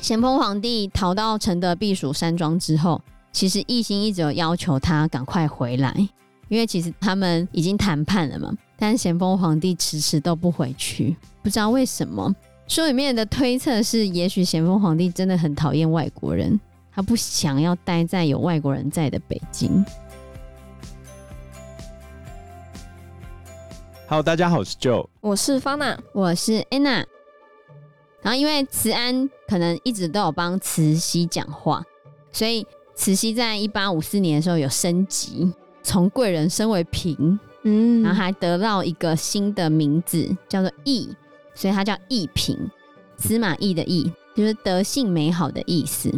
咸丰皇帝逃到承德避暑山庄之后，其实奕欣一直有要求他赶快回来，因为其实他们已经谈判了嘛。但咸丰皇帝迟迟都不回去，不知道为什么。书里面的推测是，也许咸丰皇帝真的很讨厌外国人，他不想要待在有外国人在的北京。Hello，大家好，我是 Joe，我是方娜，我是 Anna。然后，因为慈安可能一直都有帮慈禧讲话，所以慈禧在一八五四年的时候有升级，从贵人升为嫔，嗯，然后还得到一个新的名字，叫做懿，所以她叫懿嫔，司马懿的懿，就是德性美好的意思。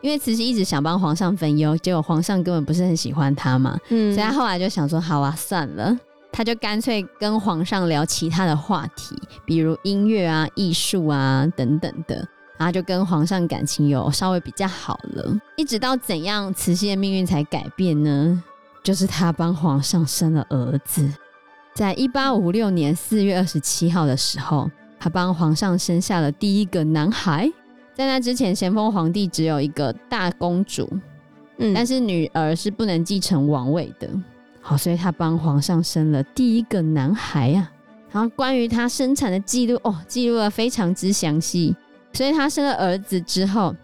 因为慈禧一直想帮皇上分忧，结果皇上根本不是很喜欢她嘛，嗯，所以她后来就想说，好啊，算了。他就干脆跟皇上聊其他的话题，比如音乐啊、艺术啊等等的，然后就跟皇上感情有稍微比较好了。一直到怎样，慈禧的命运才改变呢？就是他帮皇上生了儿子，在一八五六年四月二十七号的时候，他帮皇上生下了第一个男孩。在那之前，咸丰皇帝只有一个大公主，嗯，但是女儿是不能继承王位的。好，所以他帮皇上生了第一个男孩啊。然后关于他生产的记录哦，记录的非常之详细。所以他生了儿子之后，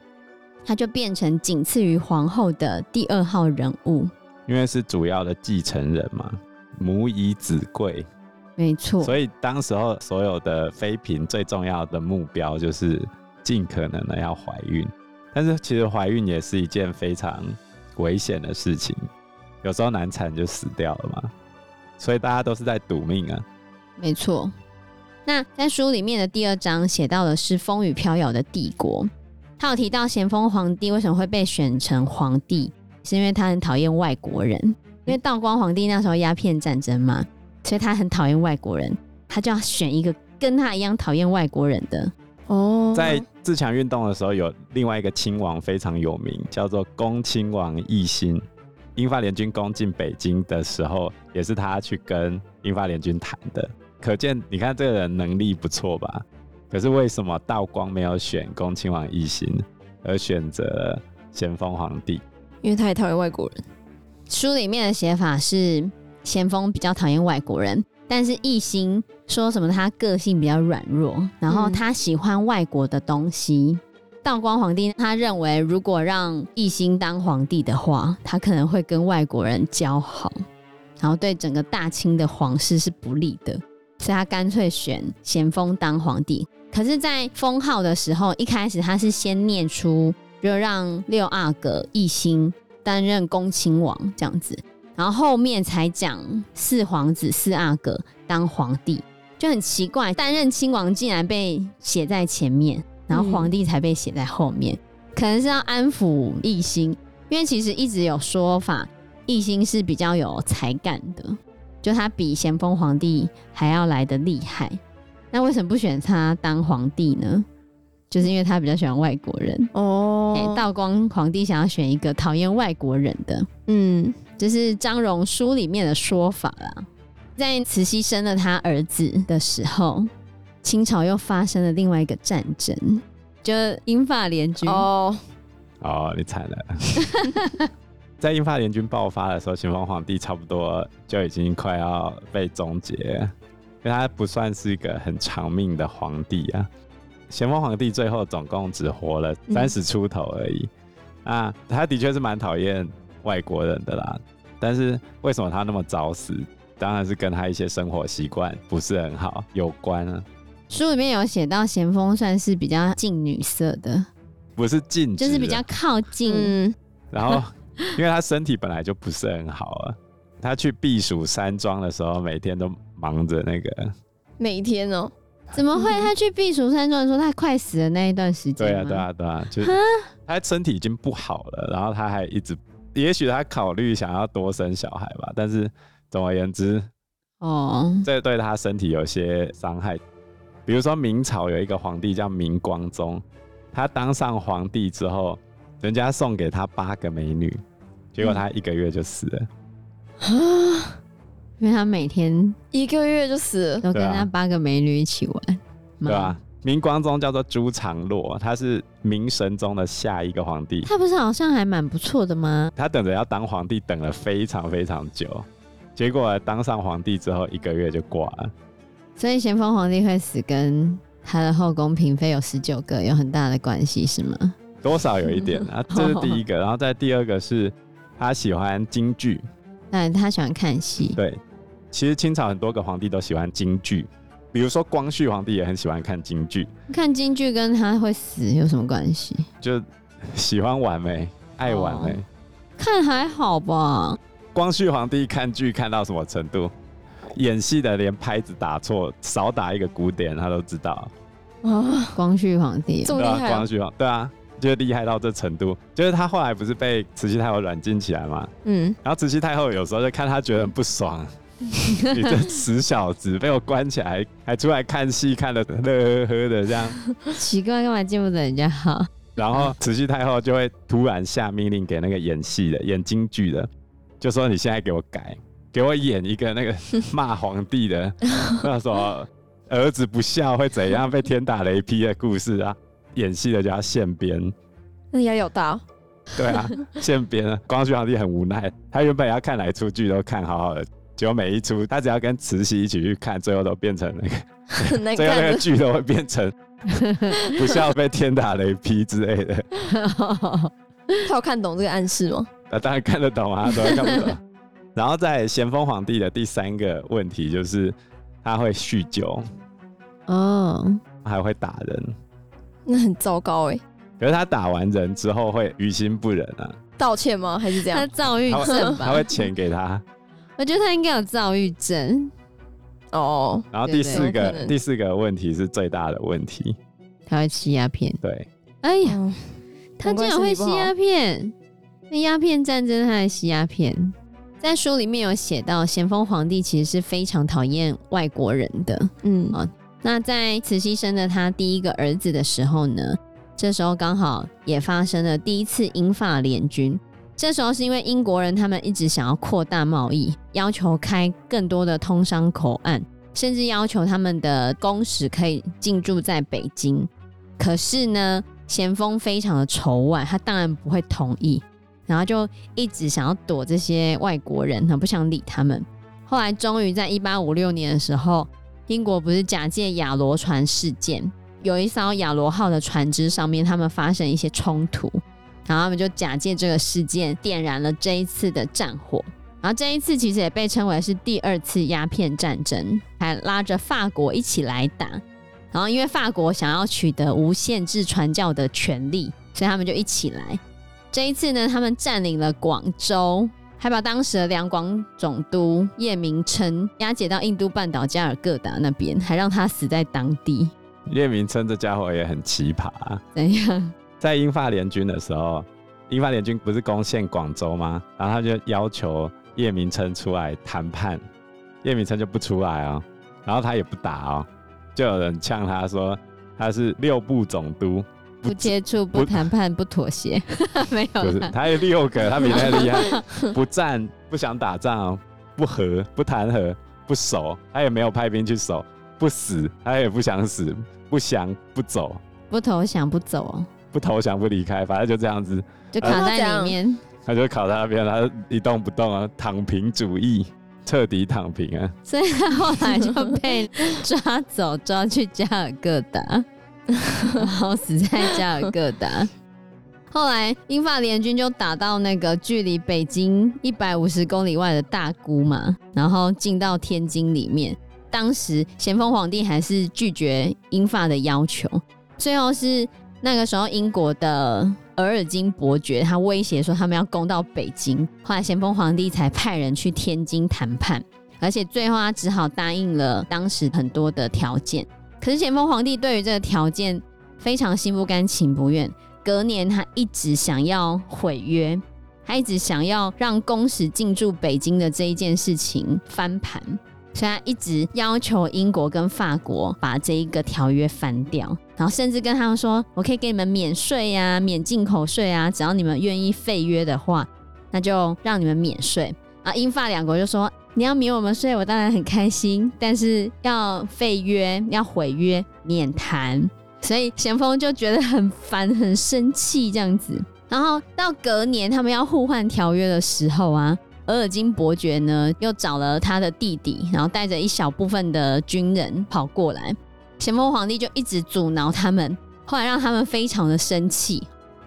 他就变成仅次于皇后的第二号人物，因为是主要的继承人嘛，母以子贵。没错。所以当时候所有的妃嫔最重要的目标就是尽可能的要怀孕，但是其实怀孕也是一件非常危险的事情。有时候难产就死掉了嘛，所以大家都是在赌命啊。没错。那在书里面的第二章写到的是风雨飘摇的帝国，他有提到咸丰皇帝为什么会被选成皇帝，是因为他很讨厌外国人，因为道光皇帝那时候鸦片战争嘛，所以他很讨厌外国人，他就要选一个跟他一样讨厌外国人的。哦，在自强运动的时候，有另外一个亲王非常有名，叫做恭亲王奕欣。英法联军攻进北京的时候，也是他去跟英法联军谈的。可见，你看这个人能力不错吧？可是为什么道光没有选恭亲王奕欣，而选择咸丰皇帝？因为他也讨厌外国人。书里面的写法是咸丰比较讨厌外国人，但是奕欣说什么他个性比较软弱，然后他喜欢外国的东西。道光皇帝他认为，如果让奕欣当皇帝的话，他可能会跟外国人交好，然后对整个大清的皇室是不利的，所以他干脆选咸丰当皇帝。可是，在封号的时候，一开始他是先念出，就让六阿哥奕欣担任恭亲王这样子，然后后面才讲四皇子四阿哥当皇帝，就很奇怪，担任亲王竟然被写在前面。然后皇帝才被写在后面，嗯，可能是要安抚奕兴，因为其实一直有说法，奕兴是比较有才干的，就他比咸丰皇帝还要来得厉害。那为什么不选他当皇帝呢？就是因为他比较喜欢外国人哦。欸，道光皇帝想要选一个讨厌外国人的，嗯，这，就是张荣书里面的说法啦。在慈禧生了他儿子的时候。清朝又发生了另外一个战争，就英法联军哦哦，你惨了！在英法联军爆发的时候，咸丰皇帝差不多就已经快要被终结，因为他不算是一个很长命的皇帝啊。咸丰皇帝最后总共只活了三十出头而已，嗯、啊，他的确是蛮讨厌外国人的啦。但是为什么他那么早死？当然是跟他一些生活习惯不是很好有关啊。书里面有写到，咸丰算是比较近女色的，不是近，就是比较靠近。嗯、然后，因为他身体本来就不是很好啊，他去避暑山庄的时候，每天都忙着那个。每天哦？怎么会？他去避暑山庄的时候，他快死的那一段时间？对啊，对啊，对啊，就是他身体已经不好了，然后他还一直，也许他考虑想要多生小孩吧，但是总而言之，哦，这对他身体有些伤害。比如说明朝有一个皇帝叫明光宗，他当上皇帝之后，人家送给他八个美女，结果他一个月就死了。啊！因为他每天一个月就死了。都跟那八个美女一起玩，对吧、啊？明光宗叫做朱常洛，他是明神宗的下一个皇帝。他不是好像还蛮不错的吗？他等着要当皇帝，等了非常非常久，结果当上皇帝之后一个月就挂了。所以咸丰皇帝会死，跟他的后宫嫔妃有十九个有很大的关系，是吗？多少有一点啊，这是第一个。然后再第二个是他喜欢京剧，嗯他喜欢看戏。对，其实清朝很多个皇帝都喜欢京剧。比如说光绪皇帝也很喜欢看京剧，看京剧跟他会死有什么关系？就喜欢玩没，爱玩没、哦。看还好吧。光绪皇帝看剧看到什么程度？演戏的连拍子打错，少打一个鼓点他都知道。啊、哦，光绪皇帝这么厉害、啊？光绪皇对啊，就厉害到这程度。就是他后来不是被慈禧太后软禁起来嘛？嗯，然后慈禧太后有时候就看他觉得很不爽。你这死小子，被我关起来，还出来看戏，看的乐呵呵的这样，奇怪，干嘛见不得人家好？然后慈禧太后就会突然下命令给那个演戏的、演京剧的，就说：“你现在给我改，给我演一个那个 骂皇帝的，那什么儿子不孝会怎样被天打雷劈的故事啊？演戏的就要现编。”那也有道。对啊，现编。光绪皇帝很无奈，他原本要看哪出剧都看好好的。结果每一出，他只要跟慈禧一起去看，最后都变成那个，最后那个剧都会变成不孝被天打雷劈之类的。他有看懂这个暗示吗？啊，当然看得懂啊，都会看不懂。然后在咸丰皇帝的第三个问题就是他会酗酒，哦，还会打人，那很糟糕哎。可是他打完人之后会于心不忍啊？道歉吗？还是这样？他躁郁症吧？他会钱给他。我觉得他应该有躁郁症哦。然后第四个第四个问题是最大的问题，他会吸鸦片。对，哎呀，他竟然会吸鸦片！那鸦片战争他还吸鸦片，在书里面有写到，咸丰皇帝其实是非常讨厌外国人的。嗯啊，那在慈禧生了他第一个儿子的时候呢，这时候刚好也发生了第一次英法联军。这时候是因为英国人他们一直想要扩大贸易，要求开更多的通商口岸，甚至要求他们的公使可以进驻在北京。可是呢，咸丰非常的仇外，他当然不会同意，然后就一直想要躲这些外国人，他不想理他们。后来终于在一八五六年的时候，英国不是假借亚罗船事件，有一艘亚罗号的船只上面，他们发生一些冲突。然后他们就假借这个事件点燃了这一次的战火，然后这一次其实也被称为是第二次鸦片战争，还拉着法国一起来打。然后因为法国想要取得无限制传教的权利，所以他们就一起来。这一次呢，他们占领了广州，还把当时的两广总督叶明琛押解到印度半岛加尔各答那边，还让他死在当地。叶明琛这家伙也很奇葩，怎样？在英法联军的时候，英法联军不是攻陷广州吗？然后他就要求叶明琛出来谈判，叶明琛就不出来哦，然后他也不打哦，就有人呛他说他是六部总督，不，接触、不谈判、不妥协，没有，就是他有六个，他比他厉害，不战、不想打仗、不和、不谈和、不守，他也没有派兵去守，不死，他也不想死，不降、不走，不投降、不走。不投降不离开，反正就这样子，就卡在里面。他就卡在那边，他一动不动啊，躺平主义，彻底躺平啊。所以他后来就被抓走，抓去加尔各答，然后死在加尔各答。后来英法联军就打到那个距离北京一百五十公里外的大沽嘛，然后进到天津里面。当时咸丰皇帝还是拒绝英法的要求，最后是。那个时候，英国的额尔金伯爵他威胁说他们要攻到北京，后来咸丰皇帝才派人去天津谈判，而且最后他只好答应了当时很多的条件。可是咸丰皇帝对于这个条件非常心不甘情不愿，隔年他一直想要毁约，他一直想要让公使进驻北京的这一件事情翻盘。所以他一直要求英国跟法国把这一个条约翻掉，然后甚至跟他们说：“我可以给你们免税啊，免进口税啊，只要你们愿意废约的话，那就让你们免税。”啊，英法两国就说：“你要免我们税，我当然很开心，但是要废约、要毁约，免谈。所以咸丰就觉得很烦、很生气这样子。然后到隔年他们要互换条约的时候啊，额尔金伯爵呢又找了他的弟弟，然后带着一小部分的军人跑过来。咸丰皇帝就一直阻挠他们，后来让他们非常的生气。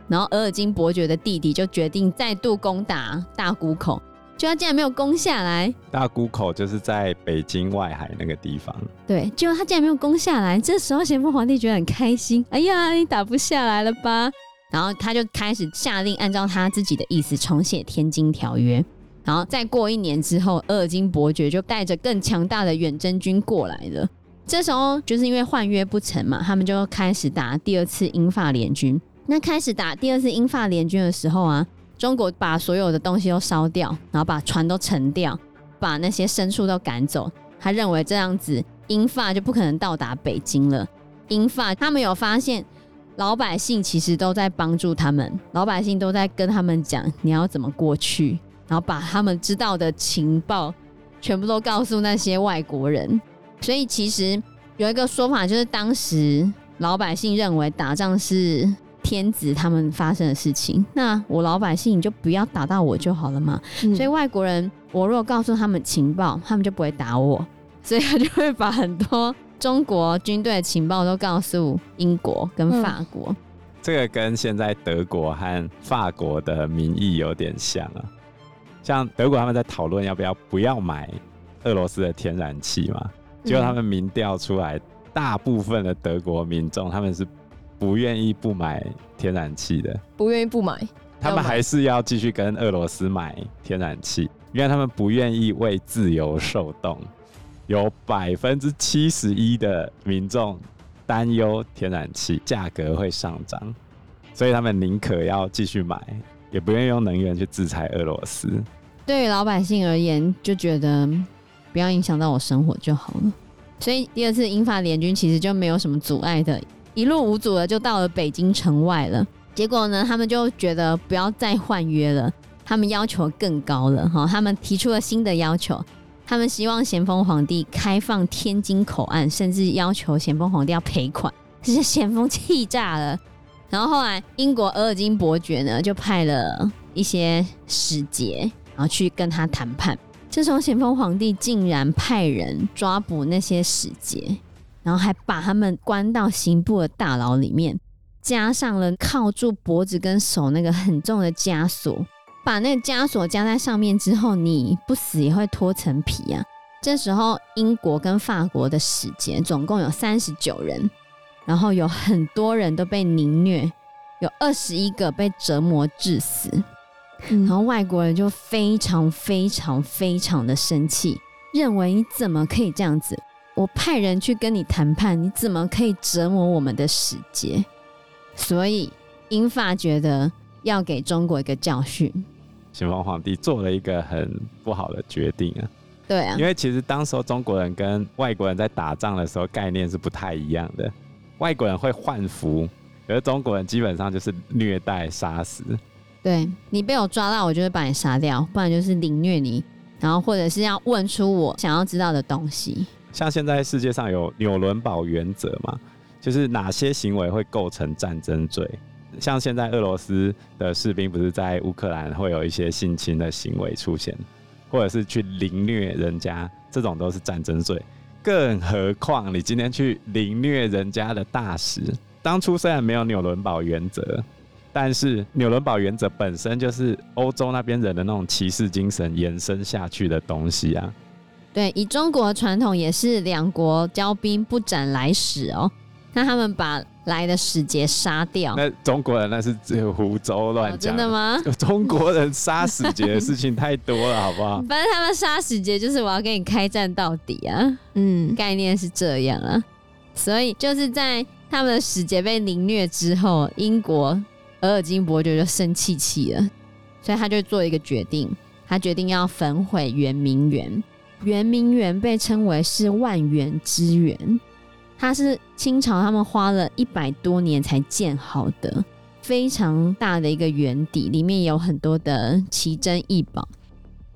然后额尔金伯爵的弟弟就决定再度攻打大沽口。就他竟然没有攻下来，大沽口就是在北京外海那个地方。对，结果他竟然没有攻下来。这时候咸丰皇帝觉得很开心，哎呀，你打不下来了吧？然后他就开始下令，按照他自己的意思重写《天津条约》。然后再过一年之后，鄂尔金伯爵就带着更强大的远征军过来了。这时候就是因为换约不成嘛，他们就开始打第二次英法联军。那开始打第二次英法联军的时候啊。中国把所有的东西都烧掉，然后把船都沉掉，把那些牲畜都赶走。他认为这样子英法就不可能到达北京了。英法他们有发现，老百姓其实都在帮助他们，老百姓都在跟他们讲你要怎么过去，然后把他们知道的情报全部都告诉那些外国人。所以其实有一个说法，就是当时老百姓认为打仗是。天子他们发生的事情，那我老百姓你就不要打到我就好了嘛。嗯、所以外国人，我若告诉他们情报，他们就不会打我，所以他就会把很多中国军队的情报都告诉英国跟法国。嗯、这个跟现在德国和法国的民意有点像啊。像德国他们在讨论要不要不要买俄罗斯的天然气嘛，结果他们民调出来，大部分的德国民众他们是。不愿意不买天然气的，不愿意不买，他们还是要继续跟俄罗斯买天然气，因为他们不愿意为自由受冻。有百分之七十一的民众担忧天然气价格会上涨，所以他们宁可要继续买，也不愿意用能源去制裁俄罗斯。对于老百姓而言，就觉得不要影响到我生活就好了。所以第二次英法联军其实就没有什么阻碍的。一路无阻的就到了北京城外了。结果呢，他们就觉得不要再换约了，他们要求更高了哈。他们提出了新的要求，他们希望咸丰皇帝开放天津口岸，甚至要求咸丰皇帝要赔款。这是咸丰气炸了。然后后来，英国额尔金伯爵呢，就派了一些使节，然后去跟他谈判。这时候，咸丰皇帝竟然派人抓捕那些使节。然后还把他们关到刑部的大牢里面，加上了铐住脖子跟手那个很重的枷锁，把那个枷锁加在上面之后，你不死也会脱层皮啊。这时候，英国跟法国的使节总共有三十九人，然后有很多人都被凌虐，有二十一个被折磨致死。然后外国人就非常非常非常的生气，认为你怎么可以这样子？我派人去跟你谈判，你怎么可以折磨我们的使节？所以英法觉得要给中国一个教训。咸丰皇帝做了一个很不好的决定啊！对啊，因为其实当时候中国人跟外国人在打仗的时候概念是不太一样的。外国人会换服，而中国人基本上就是虐待、杀死。对，你被我抓到，我就会把你杀掉，不然就是凌虐你，然后或者是要问出我想要知道的东西。像现在世界上有纽伦堡原则嘛，就是哪些行为会构成战争罪？像现在俄罗斯的士兵不是在乌克兰会有一些性侵的行为出现，或者是去凌虐人家，这种都是战争罪。更何况你今天去凌虐人家的大使，当初虽然没有纽伦堡原则，但是纽伦堡原则本身就是欧洲那边人的那种骑士精神延伸下去的东西啊。对，以中国传统也是两国交兵不斩来使哦。那他们把来的使节杀掉，那中国人那是只有胡诌乱讲。真的吗？中国人杀使节的事情太多了，好不好？反正他们杀使节就是我要跟你开战到底啊。嗯，概念是这样啊。所以就是在他们的使节被凌虐之后，英国额尔金伯爵就生气气了，所以他就做一个决定，他决定要焚毁圆明园。圆明园被称为是万园之园，它是清朝他们花了一百多年才建好的，非常大的一个园邸，里面有很多的奇珍异宝。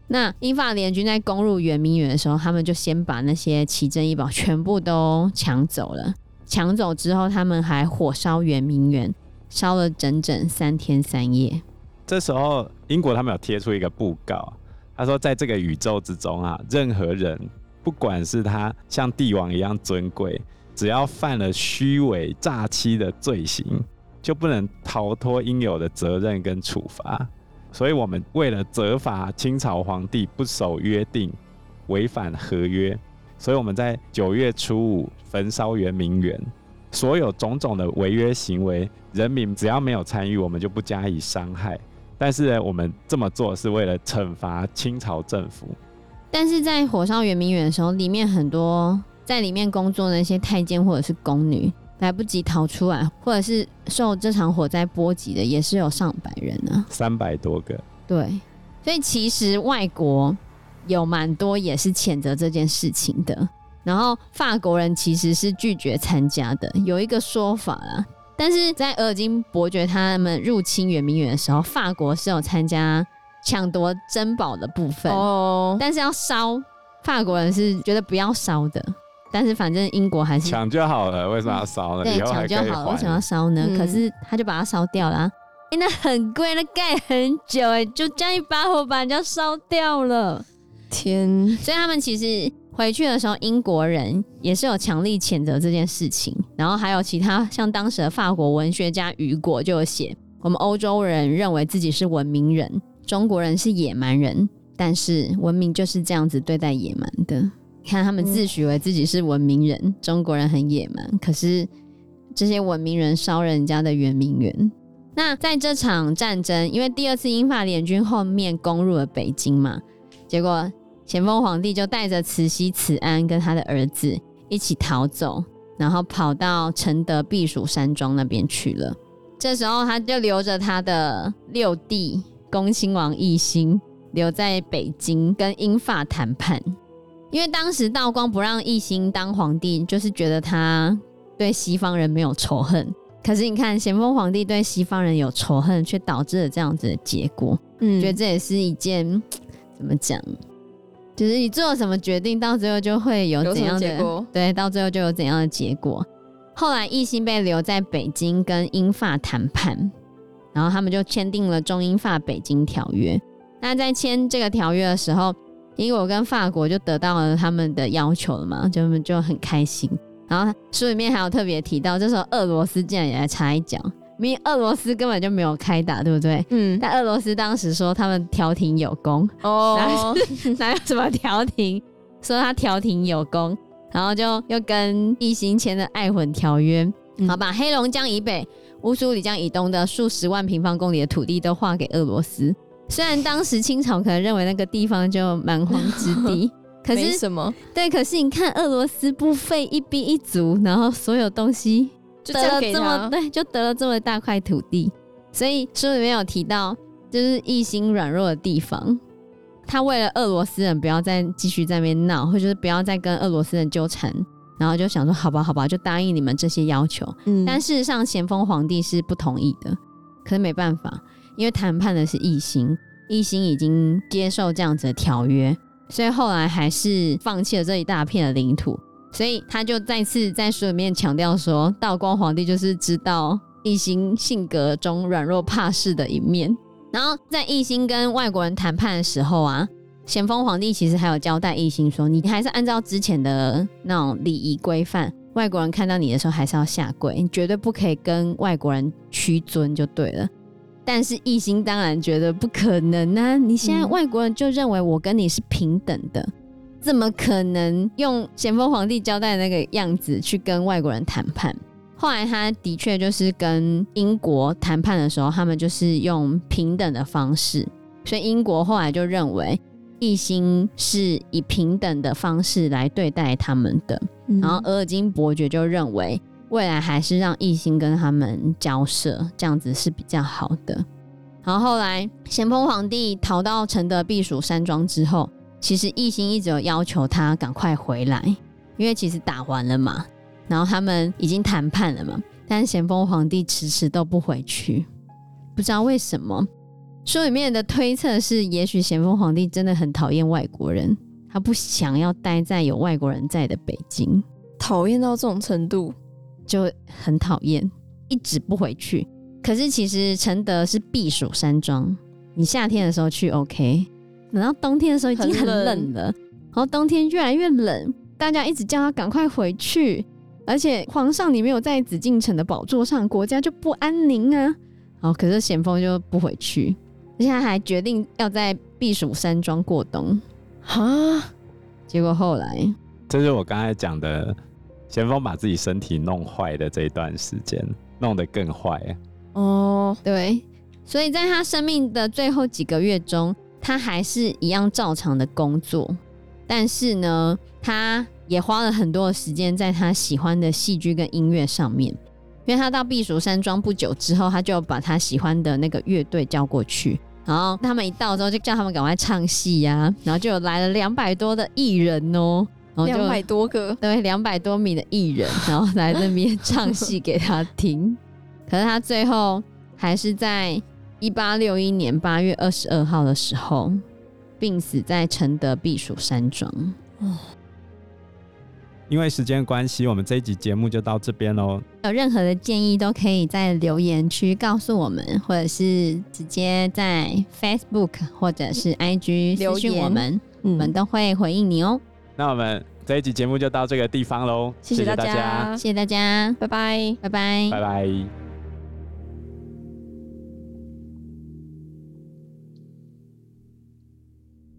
那英法联军在攻入圆明园的时候，他们就先把那些奇珍异宝全部都抢走了。抢走之后，他们还火烧圆明园，烧了整整三天三夜。这时候，英国他们有贴出一个布告，他说，在这个宇宙之中啊，任何人，不管是他像帝王一样尊贵，只要犯了虚伪诈欺的罪行，就不能逃脱应有的责任跟处罚。所以，我们为了责罚清朝皇帝不守约定、违反合约，所以我们在九月初五焚烧圆明园。所有种种的违约行为，人民只要没有参与，我们就不加以伤害。但是呢，我们这么做是为了惩罚清朝政府。但是在火烧圆明园的时候，里面很多在里面工作的那些太监或者是宫女。来不及逃出来，或者是受这场火灾波及的，也是有上百人呢，三百多个。对，所以其实外国有蛮多也是谴责这件事情的。然后法国人其实是拒绝参加的，有一个说法啦。但是在俄尔金伯爵他们入侵圆明园的时候，法国是有参加抢夺珍宝的部分哦，但是要烧，法国人是觉得不要烧的。但是反正英国还是抢就好了，为什么要烧呢？对，抢就好了，为什么要烧呢？嗯、可是他就把它烧掉了、那很贵，那盖很久，哎，就这样一把火把人家烧掉了。天！所以他们其实回去的时候，英国人也是有强力谴责这件事情。然后还有其他像当时的法国文学家雨果就有写：我们欧洲人认为自己是文明人，中国人是野蛮人，但是文明就是这样子对待野蛮的。看他们自诩为自己是文明人，嗯、中国人很野蛮，可是这些文明人烧人家的圆明园。那在这场战争，因为第二次英法联军后面攻入了北京嘛，结果咸丰皇帝就带着慈禧、慈安跟他的儿子一起逃走，然后跑到承德避暑山庄那边去了。这时候他就留着他的六弟恭亲王奕欣留在北京跟英法谈判。因为当时道光不让奕欣当皇帝，就是觉得他对西方人没有仇恨。可是你看，咸丰皇帝对西方人有仇恨，却导致了这样子的结果。嗯，觉得这也是一件怎么讲？就是你做了什么决定，到最后就会有怎样的结果？对，到最后就有怎样的结果。后来奕兴被留在北京跟英法谈判，然后他们就签订了中英法北京条约。那在签这个条约的时候，英国跟法国就得到了他们的要求了嘛，就就很开心。然后书里面还有特别提到，这时候俄罗斯竟然也来插一脚，明明俄罗斯根本就没有开打，对不对？嗯。但俄罗斯当时说他们调停有功哦，哪有什么调停？说他调停有功，然后就又跟奕欣签了爱魂条约，嗯、好把黑龙江以北、乌苏里江以东的数十万平方公里的土地都划给俄罗斯。虽然当时清朝可能认为那个地方就蛮荒之地，可是什么？对，可是你看俄罗斯不费一兵一卒，然后所有东西得了这么对，就得了这么大块土地。所以书里面有提到，就是一心软弱的地方，他为了俄罗斯人不要再继续在那边闹，或者是不要再跟俄罗斯人纠缠，然后就想说好吧，好吧，就答应你们这些要求。嗯，但事实上咸丰皇帝是不同意的，可是没办法。因为谈判的是异心，异心已经接受这样子的条约，所以后来还是放弃了这一大片的领土。所以他就再次在书里面强调说，道光皇帝就是知道奕欣性格中软弱怕事的一面。然后在奕欣跟外国人谈判的时候啊，咸丰皇帝其实还有交代奕欣说，你还是按照之前的那种礼仪规范，外国人看到你的时候还是要下跪，你绝对不可以跟外国人屈尊就对了。但是奕欣当然觉得不可能啊！你现在外国人就认为我跟你是平等的，怎么可能用咸丰皇帝交代的那个样子去跟外国人谈判？后来他的确就是跟英国谈判的时候，他们就是用平等的方式，所以英国后来就认为奕欣是以平等的方式来对待他们的，嗯、然后额尔金伯爵就认为。未来还是让奕欣跟他们交涉，这样子是比较好的。然后后来咸丰皇帝逃到承德避暑山庄之后，其实一心一直有要求他赶快回来，因为其实打完了嘛，然后他们已经谈判了嘛，但是咸丰皇帝迟迟都不回去，不知道为什么。书里面的推测是，也许咸丰皇帝真的很讨厌外国人，他不想要待在有外国人在的北京，讨厌到这种程度，就很讨厌，一直不回去。可是其实承德是避暑山庄，你夏天的时候去 OK，等到冬天的时候已经很冷了，冷然后冬天越来越冷，大家一直叫他赶快回去，而且皇上你没有在紫禁城的宝座上，国家就不安宁啊。哦，可是咸丰就不回去。现在还决定要在避暑山庄过冬，哈，结果后来，这是我刚才讲的，咸丰把自己身体弄坏的这一段时间，弄得更坏。哦，对，所以在他生命的最后几个月中，他还是一样照常的工作，但是呢，他也花了很多的时间在他喜欢的戏剧跟音乐上面。因为他到避暑山庄不久之后，他就把他喜欢的那个乐队叫过去，然后他们一到之后就叫他们赶快唱戏呀、啊，然后就有来了两百多的艺人哦，两百多个，对，两百多名的艺人，然后来那边唱戏给他听。可是他最后还是在一八六一年八月二十二号的时候病死在承德避暑山庄。哦因为时间关系，我们这一集节目就到这边喽。有任何的建议都可以在留言区告诉我们，或者是直接在 Facebook 或者是 IG 留言我们，我们都会回应你哦。那我们这一集节目就到这个地方喽，谢谢大家，谢谢大家，拜拜，拜拜，拜拜。